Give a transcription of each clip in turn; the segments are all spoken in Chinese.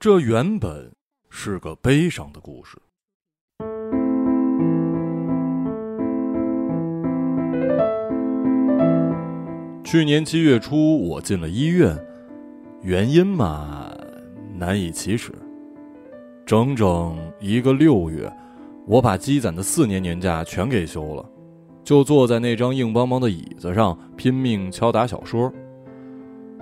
这原本是个悲伤的故事。去年七月初，我进了医院，原因嘛，难以启齿。整整一个六月，我把积攒的四年年假全给休了，就坐在那张硬邦邦的椅子上，拼命敲打小说。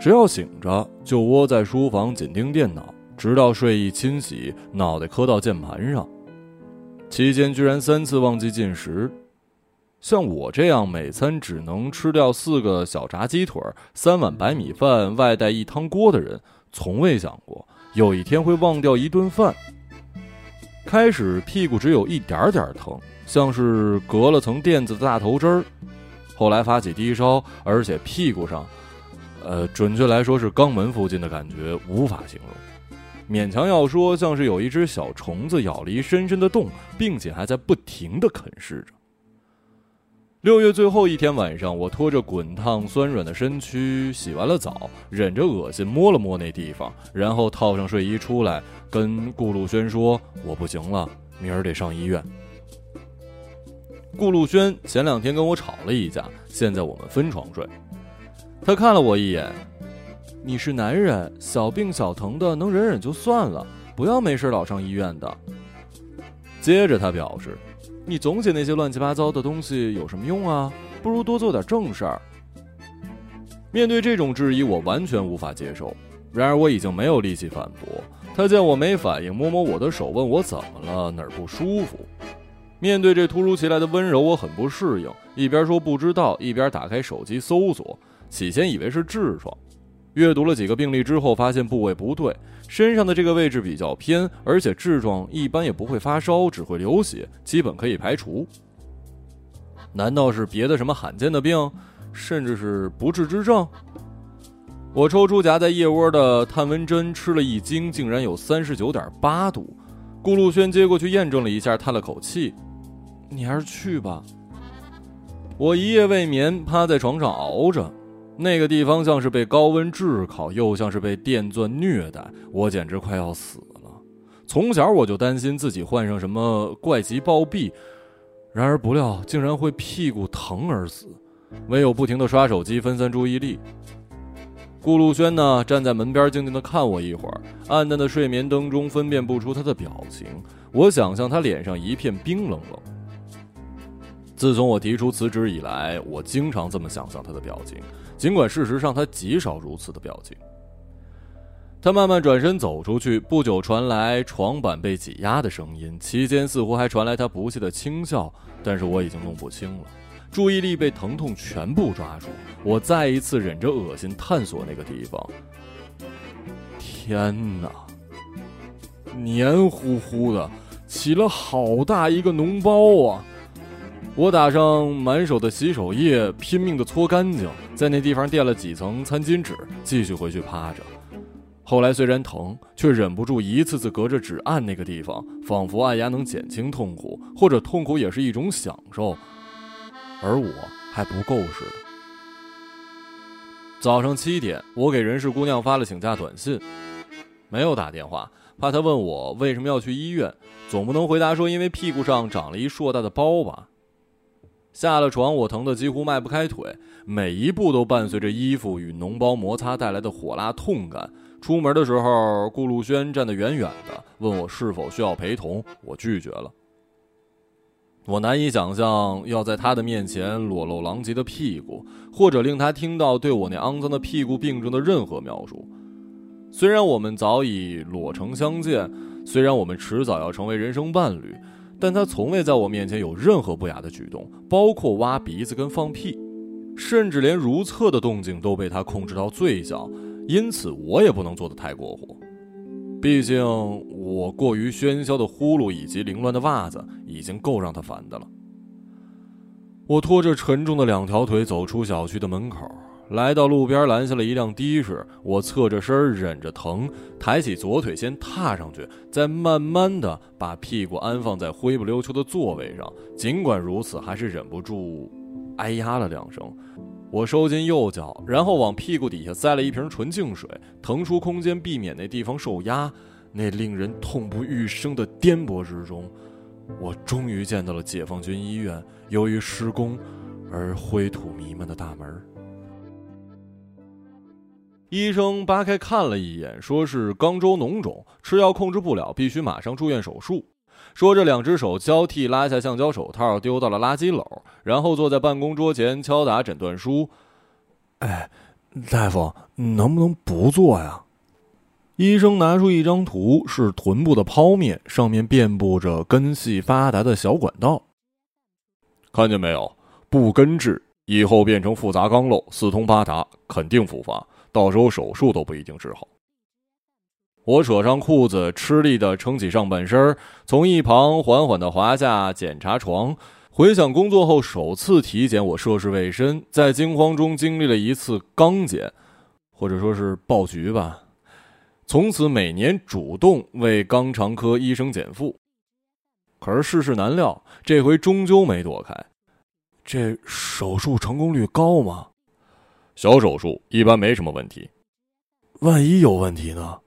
只要醒着，就窝在书房紧盯电脑，直到睡意侵袭，脑袋磕到键盘上。期间居然三次忘记进食。像我这样每餐只能吃掉四个小炸鸡腿、三碗白米饭，外带一汤锅的人，从未想过有一天会忘掉一顿饭。开始屁股只有一点点疼，像是隔了层垫子的大头针儿。后来发起低烧，而且屁股上，呃，准确来说是肛门附近的感觉无法形容，勉强要说像是有一只小虫子咬了一深深的洞，并且还在不停的啃噬着。六月最后一天晚上，我拖着滚烫酸软的身躯，洗完了澡，忍着恶心摸了摸那地方，然后套上睡衣出来，跟顾路轩说：“我不行了，明儿得上医院。”顾路轩前两天跟我吵了一架，现在我们分床睡。他看了我一眼：“你是男人，小病小疼的能忍忍就算了，不要没事老上医院的。”接着他表示。你总写那些乱七八糟的东西有什么用啊？不如多做点正事儿。面对这种质疑，我完全无法接受。然而我已经没有力气反驳。他见我没反应，摸摸我的手，问我怎么了，哪儿不舒服。面对这突如其来的温柔，我很不适应，一边说不知道，一边打开手机搜索。起先以为是痔疮。阅读了几个病例之后，发现部位不对，身上的这个位置比较偏，而且痔疮一般也不会发烧，只会流血，基本可以排除。难道是别的什么罕见的病，甚至是不治之症？我抽出夹在腋窝的探温针，吃了一惊，竟然有三十九点八度。顾路轩接过去验证了一下，叹了口气：“你还是去吧。”我一夜未眠，趴在床上熬着。那个地方像是被高温炙烤，又像是被电钻虐待，我简直快要死了。从小我就担心自己患上什么怪疾暴毙，然而不料竟然会屁股疼而死，唯有不停的刷手机分散注意力。顾路轩呢，站在门边静静的看我一会儿，暗淡的睡眠灯中分辨不出他的表情，我想象他脸上一片冰冷冷。自从我提出辞职以来，我经常这么想象他的表情。尽管事实上他极少如此的表情，他慢慢转身走出去，不久传来床板被挤压的声音，期间似乎还传来他不屑的轻笑，但是我已经弄不清了。注意力被疼痛全部抓住，我再一次忍着恶心探索那个地方。天哪，黏糊糊的，起了好大一个脓包啊！我打上满手的洗手液，拼命的搓干净，在那地方垫了几层餐巾纸，继续回去趴着。后来虽然疼，却忍不住一次次隔着纸按那个地方，仿佛按压能减轻痛苦，或者痛苦也是一种享受，而我还不够似的。早上七点，我给人事姑娘发了请假短信，没有打电话，怕她问我为什么要去医院，总不能回答说因为屁股上长了一硕大的包吧。下了床，我疼得几乎迈不开腿，每一步都伴随着衣服与脓包摩擦带来的火辣痛感。出门的时候，顾路轩站得远远的，问我是否需要陪同，我拒绝了。我难以想象要在他的面前裸露狼藉的屁股，或者令他听到对我那肮脏的屁股病症的任何描述。虽然我们早已裸成相见，虽然我们迟早要成为人生伴侣。但他从未在我面前有任何不雅的举动，包括挖鼻子跟放屁，甚至连如厕的动静都被他控制到最小，因此我也不能做得太过火。毕竟我过于喧嚣的呼噜以及凌乱的袜子已经够让他烦的了。我拖着沉重的两条腿走出小区的门口。来到路边，拦下了一辆的士。我侧着身，忍着疼，抬起左腿先踏上去，再慢慢的把屁股安放在灰不溜秋的座位上。尽管如此，还是忍不住哎呀了两声。我收进右脚，然后往屁股底下塞了一瓶纯净水，腾出空间，避免那地方受压。那令人痛不欲生的颠簸之中，我终于见到了解放军医院由于施工而灰土弥漫的大门。医生扒开看了一眼，说是肛周脓肿，吃药控制不了，必须马上住院手术。说着，两只手交替拉下橡胶手套，丢到了垃圾篓，然后坐在办公桌前敲打诊断书。哎，大夫，能不能不做呀？医生拿出一张图，是臀部的剖面，上面遍布着根系发达的小管道。看见没有？不根治，以后变成复杂肛瘘，四通八达，肯定复发。到时候手术都不一定治好。我扯上裤子，吃力的撑起上半身，从一旁缓缓的滑下检查床。回想工作后首次体检，我涉世未深，在惊慌中经历了一次肛检，或者说是爆菊吧。从此每年主动为肛肠科医生减负。可是世事难料，这回终究没躲开。这手术成功率高吗？小手术一般没什么问题，万一有问题呢？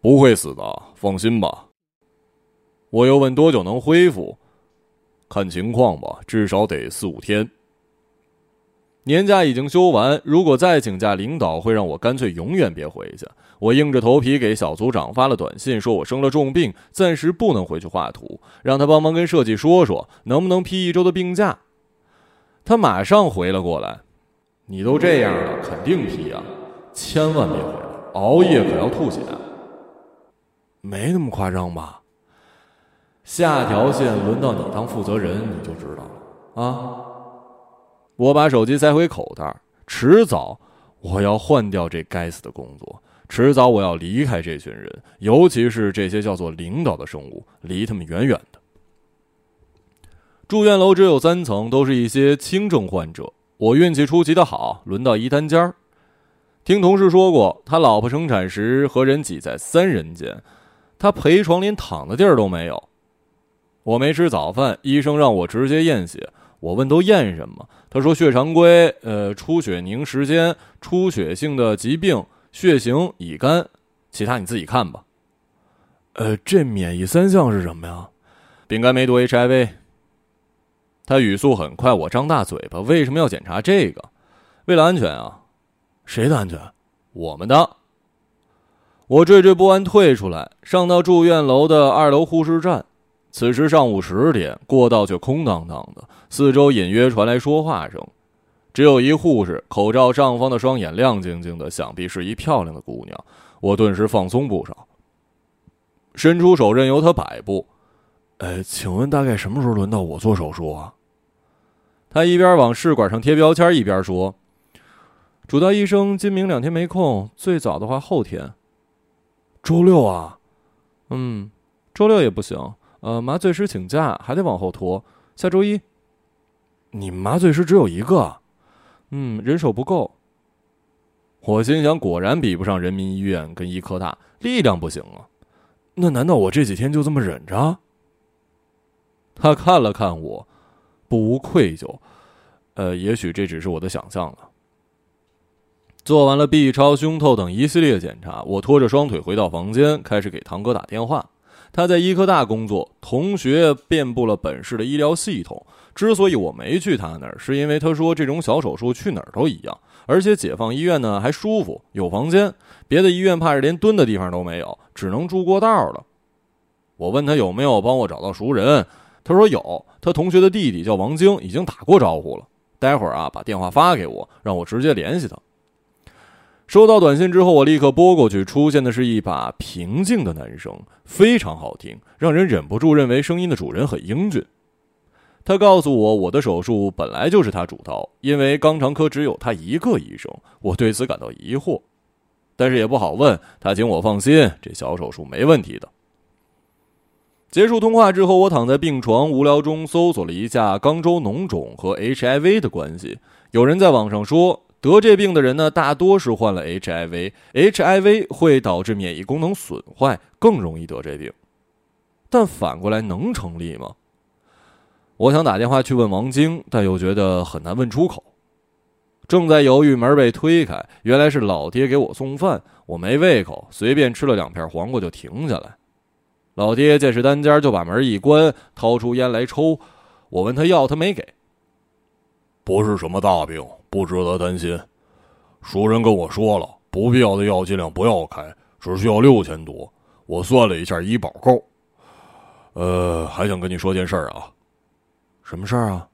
不会死的，放心吧。我又问多久能恢复？看情况吧，至少得四五天。年假已经休完，如果再请假，领导会让我干脆永远别回去。我硬着头皮给小组长发了短信，说我生了重病，暂时不能回去画图，让他帮忙跟设计说说，能不能批一周的病假。他马上回了过来。你都这样了，肯定批啊！千万别回来，熬夜可要吐血。没那么夸张吧？下条线轮到你当负责人，你就知道了啊！我把手机塞回口袋，迟早我要换掉这该死的工作，迟早我要离开这群人，尤其是这些叫做领导的生物，离他们远远的。住院楼只有三层，都是一些轻症患者。我运气出奇的好，轮到一单间儿。听同事说过，他老婆生产时和人挤在三人间，他陪床连躺的地儿都没有。我没吃早饭，医生让我直接验血。我问都验什么？他说血常规，呃，出血凝时间，出血性的疾病，血型乙肝，其他你自己看吧。呃，这免疫三项是什么呀？丙肝、梅毒、HIV。他语速很快，我张大嘴巴。为什么要检查这个？为了安全啊！谁的安全？我们的。我惴惴不安退出来，上到住院楼的二楼护士站。此时上午十点，过道却空荡荡的，四周隐约传来说话声，只有一护士，口罩上方的双眼亮晶晶的，想必是一漂亮的姑娘。我顿时放松不少，伸出手任由她摆布。呃，请问大概什么时候轮到我做手术啊？他一边往试管上贴标签，一边说：“主刀医生今明两天没空，最早的话后天。周六啊，嗯，周六也不行。呃，麻醉师请假，还得往后拖。下周一。你麻醉师只有一个？嗯，人手不够。我心想，果然比不上人民医院跟医科大，力量不行啊。那难道我这几天就这么忍着？”他看了看我。不无愧疚，呃，也许这只是我的想象了。做完了 B 超、胸透等一系列检查，我拖着双腿回到房间，开始给堂哥打电话。他在医科大工作，同学遍布了本市的医疗系统。之所以我没去他那儿，是因为他说这种小手术去哪儿都一样，而且解放医院呢还舒服，有房间。别的医院怕是连蹲的地方都没有，只能住过道了。我问他有没有帮我找到熟人。他说有，他同学的弟弟叫王晶，已经打过招呼了。待会儿啊，把电话发给我，让我直接联系他。收到短信之后，我立刻拨过去，出现的是一把平静的男声，非常好听，让人忍不住认为声音的主人很英俊。他告诉我，我的手术本来就是他主刀，因为肛肠科只有他一个医生。我对此感到疑惑，但是也不好问。他请我放心，这小手术没问题的。结束通话之后，我躺在病床，无聊中搜索了一下肛周脓肿和 HIV 的关系。有人在网上说，得这病的人呢，大多是患了 HIV，HIV 会导致免疫功能损坏，更容易得这病。但反过来能成立吗？我想打电话去问王晶，但又觉得很难问出口。正在犹豫，门被推开，原来是老爹给我送饭。我没胃口，随便吃了两片黄瓜就停下来。老爹见是单间，就把门一关，掏出烟来抽。我问他要，他没给。不是什么大病，不值得担心。熟人跟我说了，不必要的药尽量不要开，只需要六千多。我算了一下，医保够。呃，还想跟你说件事儿啊。什么事儿啊？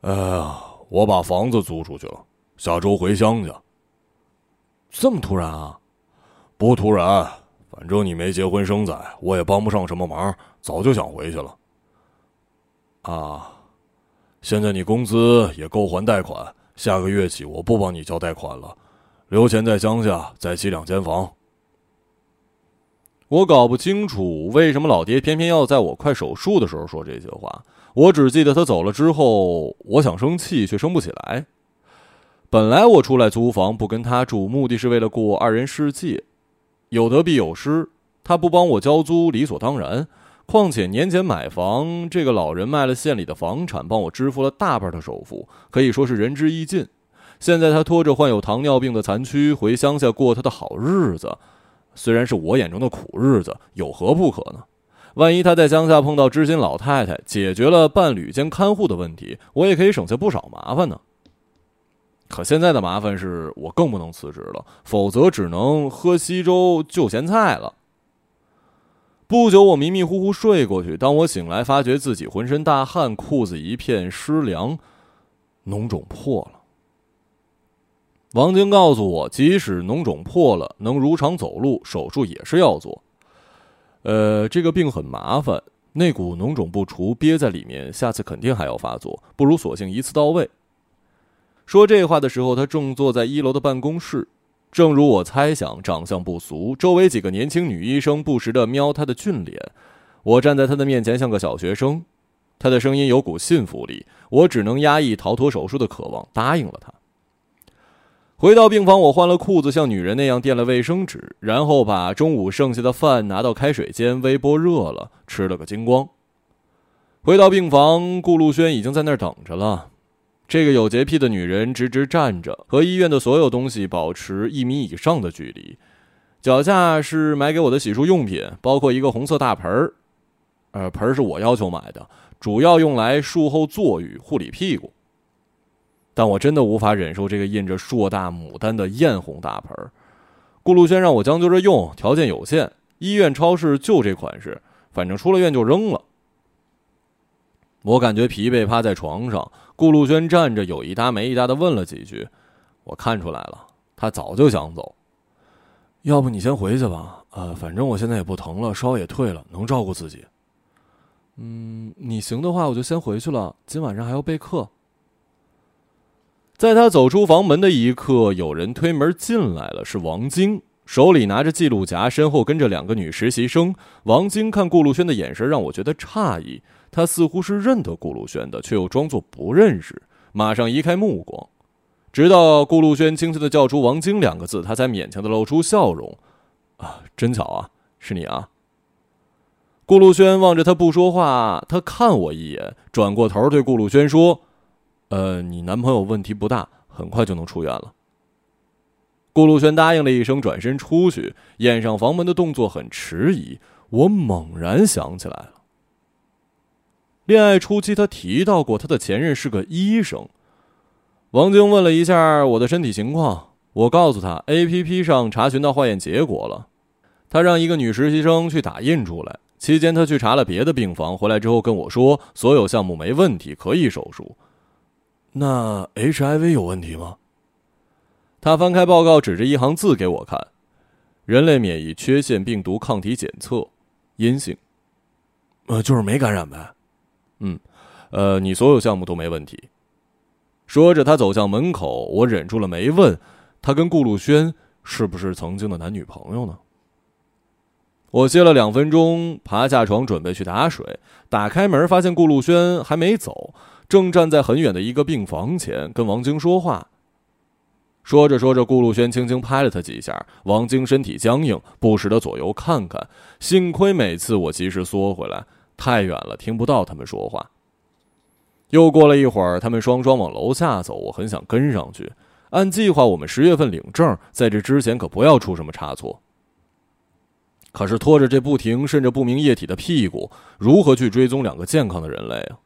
呃，我把房子租出去了，下周回乡下。这么突然啊？不突然，反正你没结婚生仔，我也帮不上什么忙，早就想回去了。啊，现在你工资也够还贷款，下个月起我不帮你交贷款了，留钱在乡下再起两间房。我搞不清楚为什么老爹偏偏要在我快手术的时候说这些话。我只记得他走了之后，我想生气却生不起来。本来我出来租房不跟他住，目的是为了过二人世界，有得必有失。他不帮我交租，理所当然。况且年前买房，这个老人卖了县里的房产，帮我支付了大半的首付，可以说是仁至义尽。现在他拖着患有糖尿病的残躯回乡下过他的好日子，虽然是我眼中的苦日子，有何不可呢？万一他在乡下碰到知心老太太，解决了伴侣兼看护的问题，我也可以省下不少麻烦呢。可现在的麻烦是我更不能辞职了，否则只能喝稀粥就咸菜了。不久，我迷迷糊糊睡过去，当我醒来，发觉自己浑身大汗，裤子一片湿凉，脓肿破了。王晶告诉我，即使脓肿破了，能如常走路，手术也是要做。呃，这个病很麻烦，那股脓肿不除，憋在里面，下次肯定还要发作，不如索性一次到位。说这话的时候，他正坐在一楼的办公室，正如我猜想，长相不俗，周围几个年轻女医生不时的瞄他的俊脸。我站在他的面前像个小学生，他的声音有股信服力，我只能压抑逃脱手术的渴望，答应了他。回到病房，我换了裤子，像女人那样垫了卫生纸，然后把中午剩下的饭拿到开水间微波热了，吃了个精光。回到病房，顾露轩已经在那儿等着了。这个有洁癖的女人直直站着，和医院的所有东西保持一米以上的距离。脚下是买给我的洗漱用品，包括一个红色大盆儿，呃，盆儿是我要求买的，主要用来术后坐浴、护理屁股。但我真的无法忍受这个印着硕大牡丹的艳红大盆儿，顾路轩让我将就着用，条件有限，医院超市就这款式，反正出了院就扔了。我感觉疲惫，趴在床上，顾路轩站着，有一搭没一搭的问了几句，我看出来了，他早就想走。要不你先回去吧，呃，反正我现在也不疼了，烧也退了，能照顾自己。嗯，你行的话，我就先回去了，今晚上还要备课。在他走出房门的一刻，有人推门进来了，是王晶，手里拿着记录夹，身后跟着两个女实习生。王晶看顾路轩的眼神让我觉得诧异，他似乎是认得顾路轩的，却又装作不认识，马上移开目光。直到顾路轩轻轻的叫出“王晶”两个字，他才勉强的露出笑容。啊，真巧啊，是你啊！顾路轩望着他不说话，他看我一眼，转过头对顾路轩说。呃，你男朋友问题不大，很快就能出院了。顾路轩答应了一声，转身出去，掩上房门的动作很迟疑。我猛然想起来了，恋爱初期他提到过他的前任是个医生。王晶问了一下我的身体情况，我告诉他，A P P 上查询到化验结果了。他让一个女实习生去打印出来。期间他去查了别的病房，回来之后跟我说，所有项目没问题，可以手术。那 HIV 有问题吗？他翻开报告，指着一行字给我看：“人类免疫缺陷病毒抗体检测阴性。”呃，就是没感染呗。嗯，呃，你所有项目都没问题。说着，他走向门口，我忍住了没问他跟顾路轩是不是曾经的男女朋友呢？我歇了两分钟，爬下床准备去打水，打开门发现顾路轩还没走。正站在很远的一个病房前跟王晶说话。说着说着，顾路轩轻轻拍了他几下，王晶身体僵硬，不时的左右看看。幸亏每次我及时缩回来，太远了听不到他们说话。又过了一会儿，他们双双往楼下走，我很想跟上去。按计划，我们十月份领证，在这之前可不要出什么差错。可是拖着这不停渗着不明液体的屁股，如何去追踪两个健康的人类啊？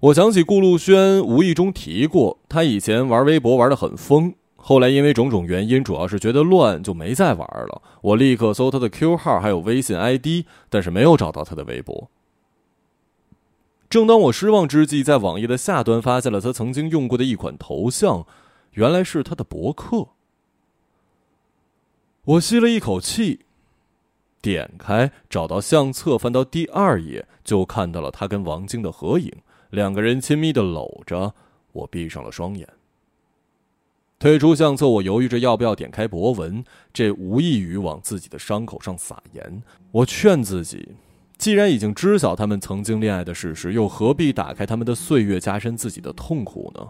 我想起顾路轩无意中提过，他以前玩微博玩的很疯，后来因为种种原因，主要是觉得乱，就没再玩了。我立刻搜他的 Q 号，还有微信 ID，但是没有找到他的微博。正当我失望之际，在网页的下端发现了他曾经用过的一款头像，原来是他的博客。我吸了一口气，点开找到相册，翻到第二页，就看到了他跟王晶的合影，两个人亲密的搂着。我闭上了双眼。退出相册，我犹豫着要不要点开博文，这无异于往自己的伤口上撒盐。我劝自己，既然已经知晓他们曾经恋爱的事实，又何必打开他们的岁月，加深自己的痛苦呢？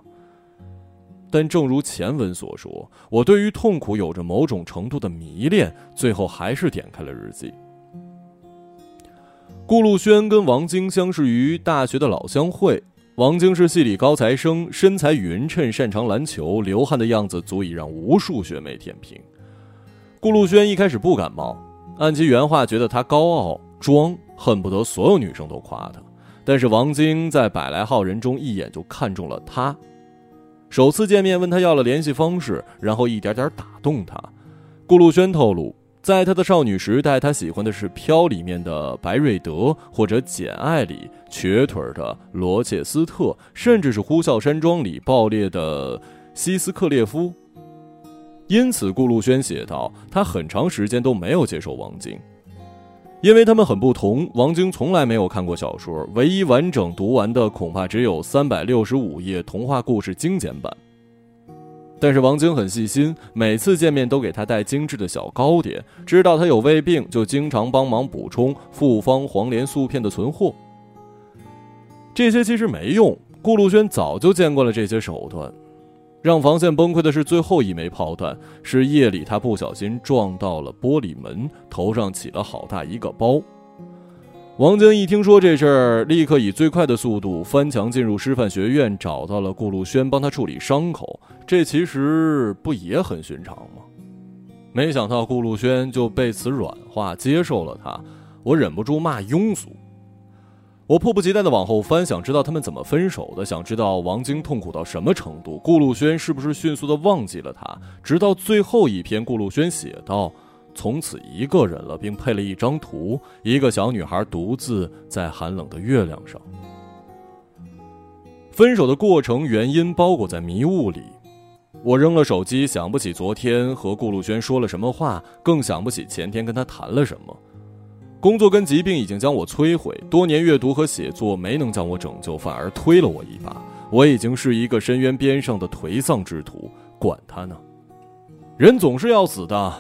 但正如前文所说，我对于痛苦有着某种程度的迷恋，最后还是点开了日记。顾陆轩跟王晶相识于大学的老乡会，王晶是系里高材生，身材匀称，擅长篮球，流汗的样子足以让无数学妹舔屏。顾路轩一开始不感冒，按其原话，觉得他高傲装，恨不得所有女生都夸他。但是王晶在百来号人中一眼就看中了他。首次见面，问他要了联系方式，然后一点点打动他。顾路轩透露，在他的少女时代，他喜欢的是《飘》里面的白瑞德，或者《简爱》里瘸腿的罗切斯特，甚至是《呼啸山庄》里爆裂的希斯克列夫。因此，顾路轩写道，他很长时间都没有接受王晶。因为他们很不同，王晶从来没有看过小说，唯一完整读完的恐怕只有三百六十五页童话故事精简版。但是王晶很细心，每次见面都给他带精致的小糕点，知道他有胃病，就经常帮忙补充复方黄连素片的存货。这些其实没用，顾陆轩早就见惯了这些手段。让防线崩溃的是最后一枚炮弹，是夜里他不小心撞到了玻璃门，头上起了好大一个包。王晶一听说这事儿，立刻以最快的速度翻墙进入师范学院，找到了顾陆轩帮他处理伤口。这其实不也很寻常吗？没想到顾路轩就被此软化，接受了他。我忍不住骂庸俗。我迫不及待的往后翻，想知道他们怎么分手的，想知道王晶痛苦到什么程度，顾路轩是不是迅速的忘记了他。直到最后一篇，顾路轩写道：“从此一个人了，并配了一张图，一个小女孩独自在寒冷的月亮上。”分手的过程原因包裹在迷雾里。我扔了手机，想不起昨天和顾路轩说了什么话，更想不起前天跟他谈了什么。工作跟疾病已经将我摧毁，多年阅读和写作没能将我拯救，反而推了我一把。我已经是一个深渊边上的颓丧之徒，管他呢。人总是要死的，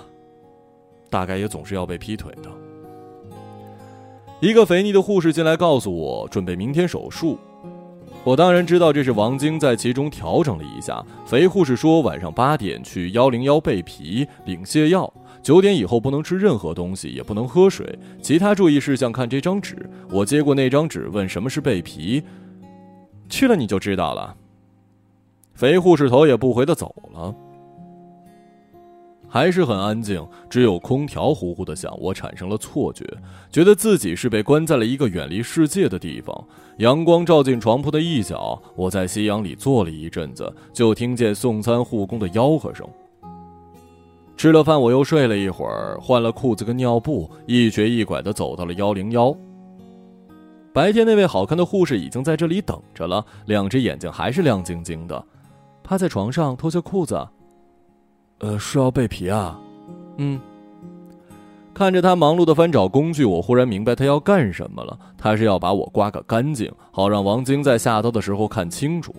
大概也总是要被劈腿的。一个肥腻的护士进来告诉我，准备明天手术。我当然知道这是王晶在其中调整了一下。肥护士说，晚上八点去幺零幺备皮领泻药。九点以后不能吃任何东西，也不能喝水。其他注意事项看这张纸。我接过那张纸，问什么是备皮。去了你就知道了。肥护士头也不回的走了。还是很安静，只有空调呼呼的响。我产生了错觉，觉得自己是被关在了一个远离世界的地方。阳光照进床铺的一角，我在夕阳里坐了一阵子，就听见送餐护工的吆喝声。吃了饭，我又睡了一会儿，换了裤子跟尿布，一瘸一拐地走到了幺零幺。白天那位好看的护士已经在这里等着了，两只眼睛还是亮晶晶的，趴在床上脱下裤子。呃，是要备皮啊？嗯。看着他忙碌地翻找工具，我忽然明白他要干什么了。他是要把我刮个干净，好让王晶在下刀的时候看清楚。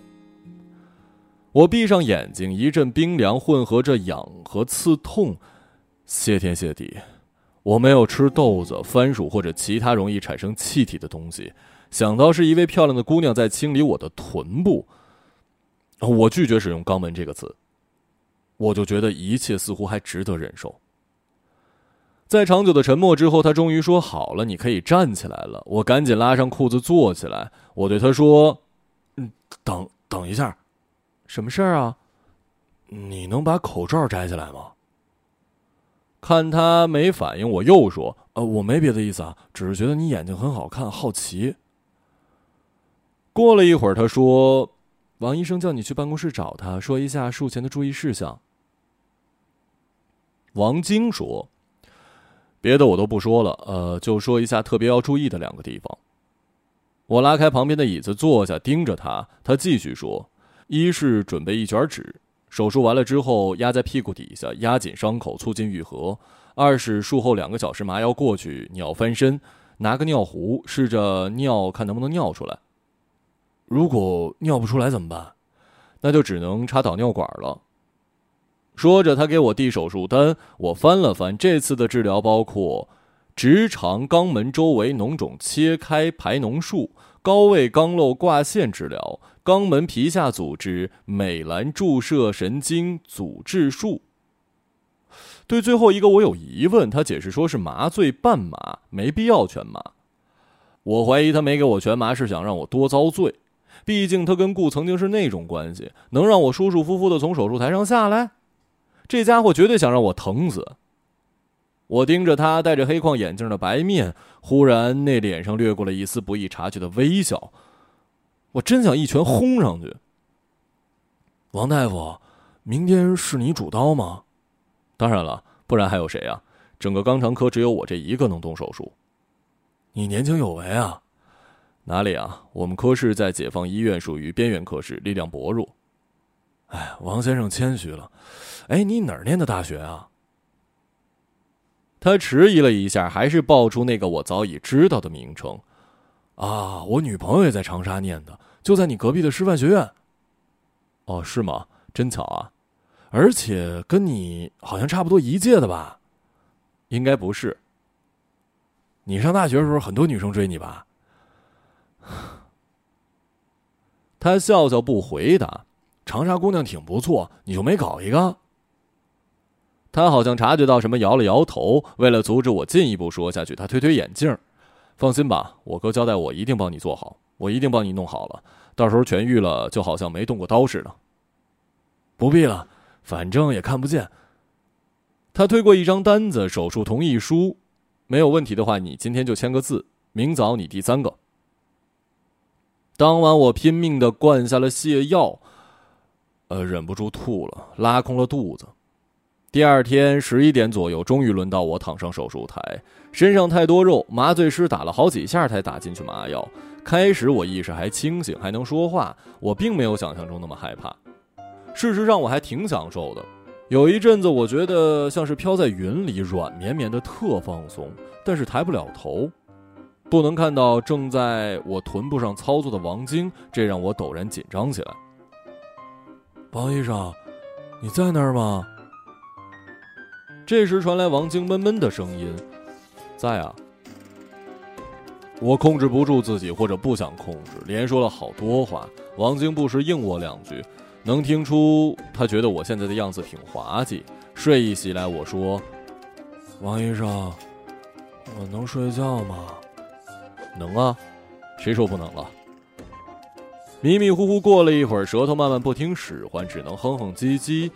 我闭上眼睛，一阵冰凉混合着痒和刺痛。谢天谢地，我没有吃豆子、番薯或者其他容易产生气体的东西。想到是一位漂亮的姑娘在清理我的臀部，我拒绝使用“肛门”这个词。我就觉得一切似乎还值得忍受。在长久的沉默之后，他终于说：“好了，你可以站起来了。”我赶紧拉上裤子坐起来。我对他说：“嗯，等等一下。”什么事儿啊？你能把口罩摘下来吗？看他没反应，我又说：“呃，我没别的意思啊，只是觉得你眼睛很好看，好奇。”过了一会儿，他说：“王医生叫你去办公室找他，说一下术前的注意事项。”王晶说：“别的我都不说了，呃，就说一下特别要注意的两个地方。”我拉开旁边的椅子坐下，盯着他。他继续说：“一是准备一卷纸。”手术完了之后，压在屁股底下，压紧伤口，促进愈合。二是术后两个小时麻药过去，你要翻身，拿个尿壶，试着尿，看能不能尿出来。如果尿不出来怎么办？那就只能插导尿管了。说着，他给我递手术单，我翻了翻。这次的治疗包括直肠肛门周围脓肿切开排脓术、高位肛瘘挂线治疗。肛门皮下组织美兰注射神经阻滞术。对最后一个我有疑问，他解释说是麻醉半麻，没必要全麻。我怀疑他没给我全麻是想让我多遭罪，毕竟他跟顾曾经是那种关系，能让我舒舒服服的从手术台上下来？这家伙绝对想让我疼死。我盯着他戴着黑框眼镜的白面，忽然那脸上掠过了一丝不易察觉的微笑。我真想一拳轰上去。王大夫，明天是你主刀吗？当然了，不然还有谁啊？整个肛肠科只有我这一个能动手术。你年轻有为啊？哪里啊？我们科室在解放医院属于边缘科室，力量薄弱。哎，王先生谦虚了。哎，你哪儿念的大学啊？他迟疑了一下，还是报出那个我早已知道的名称。啊，我女朋友也在长沙念的，就在你隔壁的师范学院。哦，是吗？真巧啊！而且跟你好像差不多一届的吧？应该不是。你上大学的时候，很多女生追你吧？他笑笑不回答。长沙姑娘挺不错，你就没搞一个？他好像察觉到什么，摇了摇头。为了阻止我进一步说下去，他推推眼镜。放心吧，我哥交代我一定帮你做好，我一定帮你弄好了。到时候痊愈了，就好像没动过刀似的。不必了，反正也看不见。他推过一张单子，手术同意书，没有问题的话，你今天就签个字，明早你第三个。当晚我拼命的灌下了泻药，呃，忍不住吐了，拉空了肚子。第二天十一点左右，终于轮到我躺上手术台。身上太多肉，麻醉师打了好几下才打进去麻药。开始我意识还清醒，还能说话，我并没有想象中那么害怕。事实上，我还挺享受的。有一阵子，我觉得像是飘在云里，软绵绵的，特放松。但是抬不了头，不能看到正在我臀部上操作的王晶，这让我陡然紧张起来。王医生，你在那儿吗？这时传来王晶闷闷的声音：“在啊。”我控制不住自己，或者不想控制，连说了好多话。王晶不时应我两句，能听出他觉得我现在的样子挺滑稽。睡意袭来，我说：“王医生，我能睡觉吗？”“能啊，谁说不能了？”迷迷糊糊过了一会儿，舌头慢慢不听使唤，只能哼哼唧唧。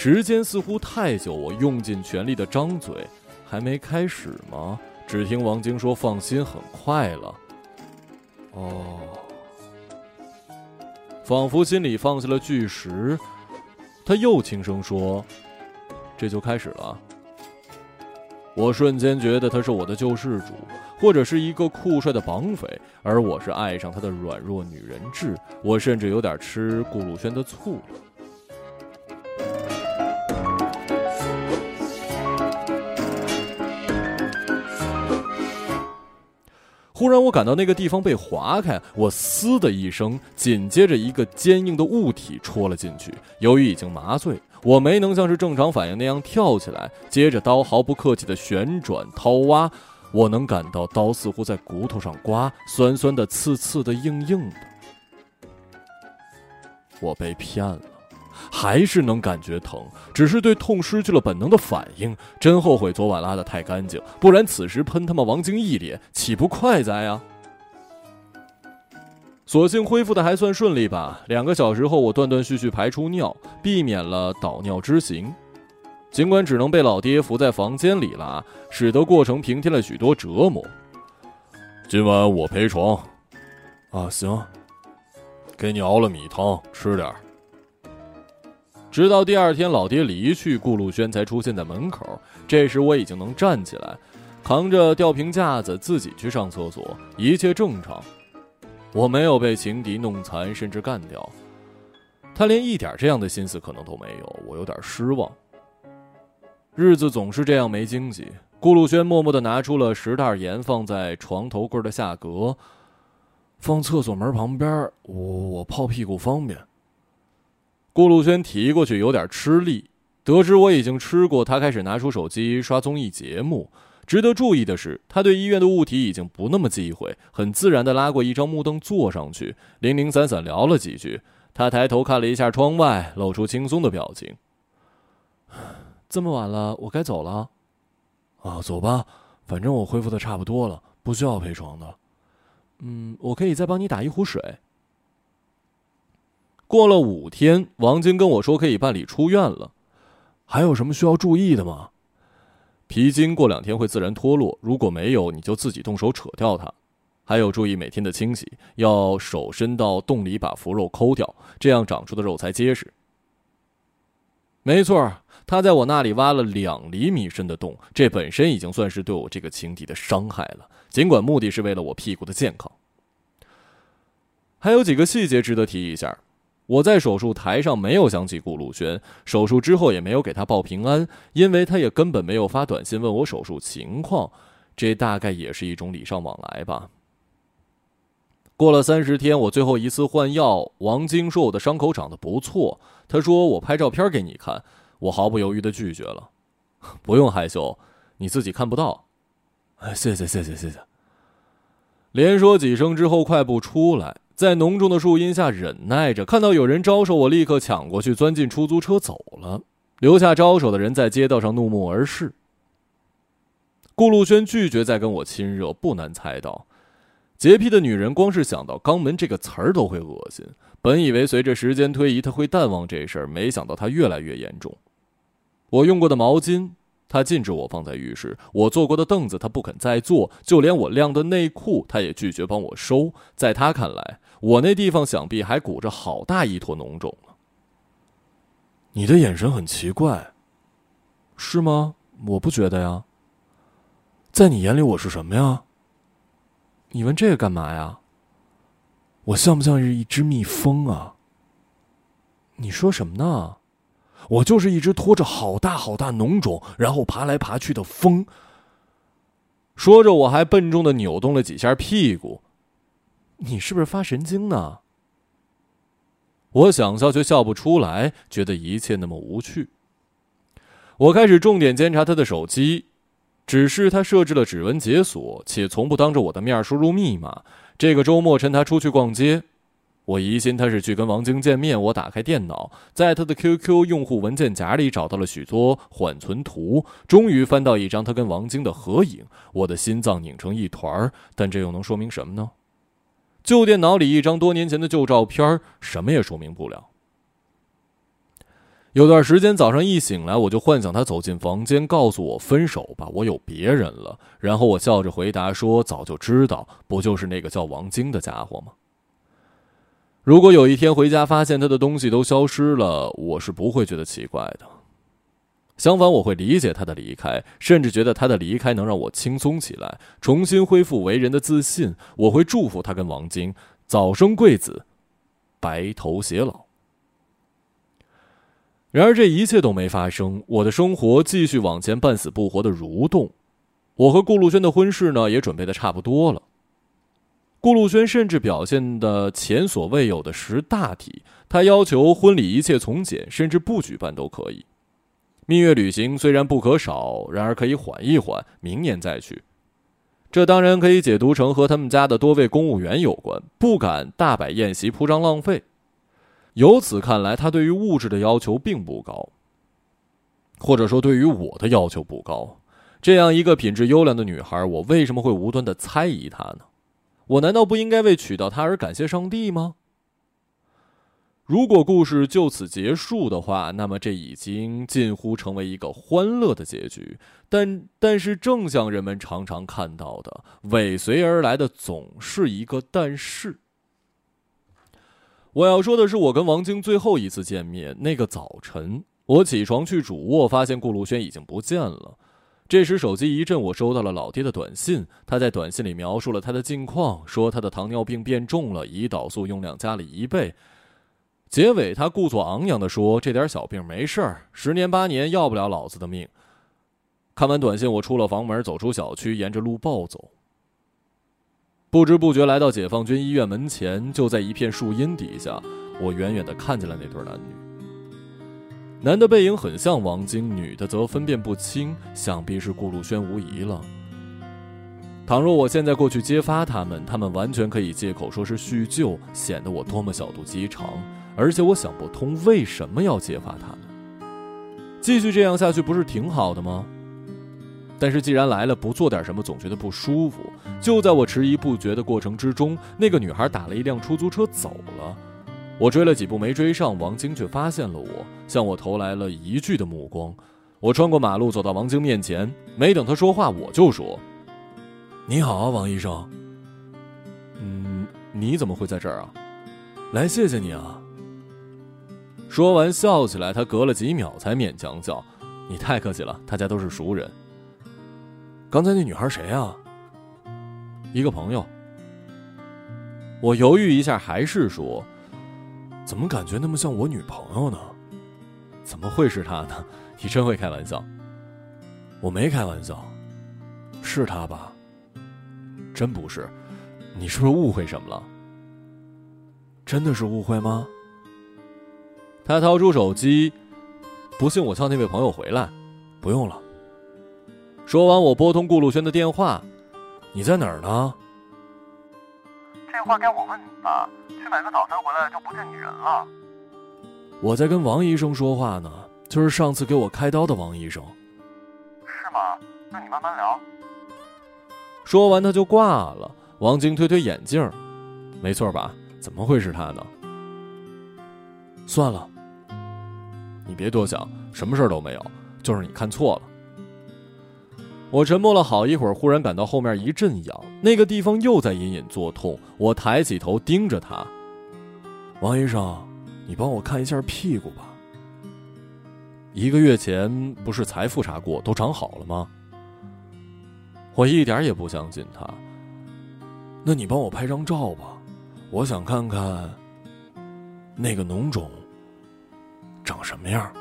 时间似乎太久，我用尽全力的张嘴，还没开始吗？只听王晶说：“放心，很快了。”哦，仿佛心里放下了巨石，他又轻声说：“这就开始了。”我瞬间觉得他是我的救世主，或者是一个酷帅的绑匪，而我是爱上他的软弱女人质。我甚至有点吃顾鲁轩的醋了。忽然，我感到那个地方被划开，我“嘶”的一声，紧接着一个坚硬的物体戳了进去。由于已经麻醉，我没能像是正常反应那样跳起来。接着，刀毫不客气的旋转掏挖，我能感到刀似乎在骨头上刮，酸酸的、刺刺的、硬硬的。我被骗了。还是能感觉疼，只是对痛失去了本能的反应。真后悔昨晚拉的太干净，不然此时喷他妈王晶一脸，岂不快哉啊？所幸恢复的还算顺利吧。两个小时后，我断断续续排出尿，避免了导尿之刑。尽管只能被老爹扶在房间里拉，使得过程平添了许多折磨。今晚我陪床。啊，行。给你熬了米汤，吃点儿。直到第二天老爹离去，顾路轩才出现在门口。这时我已经能站起来，扛着吊瓶架子自己去上厕所，一切正常。我没有被情敌弄残，甚至干掉。他连一点这样的心思可能都没有，我有点失望。日子总是这样没惊喜。顾路轩默默地拿出了十袋盐，放在床头柜的下格，放厕所门旁边。我我泡屁股方便。顾路轩提过去有点吃力。得知我已经吃过，他开始拿出手机刷综艺节目。值得注意的是，他对医院的物体已经不那么忌讳，很自然地拉过一张木凳坐上去，零零散散聊了几句。他抬头看了一下窗外，露出轻松的表情。这么晚了，我该走了。啊，走吧，反正我恢复的差不多了，不需要陪床的。嗯，我可以再帮你打一壶水。过了五天，王晶跟我说可以办理出院了。还有什么需要注意的吗？皮筋过两天会自然脱落，如果没有，你就自己动手扯掉它。还有注意每天的清洗，要手伸到洞里把腐肉抠掉，这样长出的肉才结实。没错，他在我那里挖了两厘米深的洞，这本身已经算是对我这个情敌的伤害了。尽管目的是为了我屁股的健康。还有几个细节值得提一下。我在手术台上没有想起顾路轩，手术之后也没有给他报平安，因为他也根本没有发短信问我手术情况，这大概也是一种礼尚往来吧。过了三十天，我最后一次换药，王晶说我的伤口长得不错，他说我拍照片给你看，我毫不犹豫的拒绝了，不用害羞，你自己看不到。谢谢谢谢谢谢。连说几声之后，快步出来。在浓重的树荫下忍耐着，看到有人招手，我立刻抢过去，钻进出租车走了，留下招手的人在街道上怒目而视。顾路轩拒绝再跟我亲热，不难猜到，洁癖的女人光是想到肛门这个词儿都会恶心。本以为随着时间推移，他会淡忘这事儿，没想到他越来越严重。我用过的毛巾。他禁止我放在浴室，我坐过的凳子他不肯再坐，就连我晾的内裤他也拒绝帮我收。在他看来，我那地方想必还鼓着好大一坨脓肿呢。你的眼神很奇怪，是吗？我不觉得呀。在你眼里我是什么呀？你问这个干嘛呀？我像不像是一只蜜蜂啊？你说什么呢？我就是一只拖着好大好大脓肿，然后爬来爬去的风。说着，我还笨重的扭动了几下屁股。你是不是发神经呢？我想笑却笑不出来，觉得一切那么无趣。我开始重点监察他的手机，只是他设置了指纹解锁，且从不当着我的面输入密码。这个周末，趁他出去逛街。我疑心他是去跟王晶见面。我打开电脑，在他的 QQ 用户文件夹里找到了许多缓存图，终于翻到一张他跟王晶的合影。我的心脏拧成一团儿，但这又能说明什么呢？旧电脑里一张多年前的旧照片，什么也说明不了。有段时间早上一醒来，我就幻想他走进房间，告诉我分手吧，我有别人了。然后我笑着回答说：“早就知道，不就是那个叫王晶的家伙吗？”如果有一天回家发现他的东西都消失了，我是不会觉得奇怪的。相反，我会理解他的离开，甚至觉得他的离开能让我轻松起来，重新恢复为人的自信。我会祝福他跟王晶早生贵子，白头偕老。然而，这一切都没发生，我的生活继续往前半死不活的蠕动。我和顾路轩的婚事呢，也准备的差不多了。顾路轩甚至表现的前所未有的识大体，他要求婚礼一切从简，甚至不举办都可以。蜜月旅行虽然不可少，然而可以缓一缓，明年再去。这当然可以解读成和他们家的多位公务员有关，不敢大摆宴席铺张浪费。由此看来，他对于物质的要求并不高，或者说对于我的要求不高。这样一个品质优良的女孩，我为什么会无端的猜疑她呢？我难道不应该为娶到她而感谢上帝吗？如果故事就此结束的话，那么这已经近乎成为一个欢乐的结局。但但是，正像人们常常看到的，尾随而来的总是一个但是。我要说的是，我跟王晶最后一次见面那个早晨，我起床去主卧，发现顾路轩已经不见了。这时手机一震，我收到了老爹的短信。他在短信里描述了他的近况，说他的糖尿病变重了，胰岛素用量加了一倍。结尾，他故作昂扬地说：“这点小病没事儿，十年八年要不了老子的命。”看完短信，我出了房门，走出小区，沿着路暴走。不知不觉来到解放军医院门前，就在一片树荫底下，我远远地看见了那对男女。男的背影很像王晶，女的则分辨不清，想必是顾路轩无疑了。倘若我现在过去揭发他们，他们完全可以借口说是叙旧，显得我多么小肚鸡肠。而且我想不通为什么要揭发他们，继续这样下去不是挺好的吗？但是既然来了，不做点什么总觉得不舒服。就在我迟疑不决的过程之中，那个女孩打了一辆出租车走了。我追了几步没追上，王晶却发现了我，向我投来了一句的目光。我穿过马路走到王晶面前，没等他说话，我就说：“你好啊，王医生。嗯，你怎么会在这儿啊？来谢谢你啊。”说完笑起来，他隔了几秒才勉强笑：“你太客气了，大家都是熟人。”刚才那女孩谁啊？一个朋友。我犹豫一下，还是说：“怎么感觉那么像我女朋友呢？怎么会是她呢？你真会开玩笑。”我没开玩笑，是她吧？真不是，你是不是误会什么了？真的是误会吗？他掏出手机，不信我叫那位朋友回来。不用了。说完，我拨通顾路轩的电话：“你在哪儿呢？”这话该我问你吧。去买个早餐回来就不见你人了。我在跟王医生说话呢，就是上次给我开刀的王医生。是吗？那你慢慢聊。说完，他就挂了。王晶推推眼镜：“没错吧？怎么会是他呢？”算了。你别多想，什么事儿都没有，就是你看错了。我沉默了好一会儿，忽然感到后面一阵痒，那个地方又在隐隐作痛。我抬起头盯着他，王医生，你帮我看一下屁股吧。一个月前不是才复查过，都长好了吗？我一点也不相信他。那你帮我拍张照吧，我想看看那个脓肿。长什么样？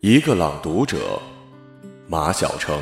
一个朗读者，马晓成。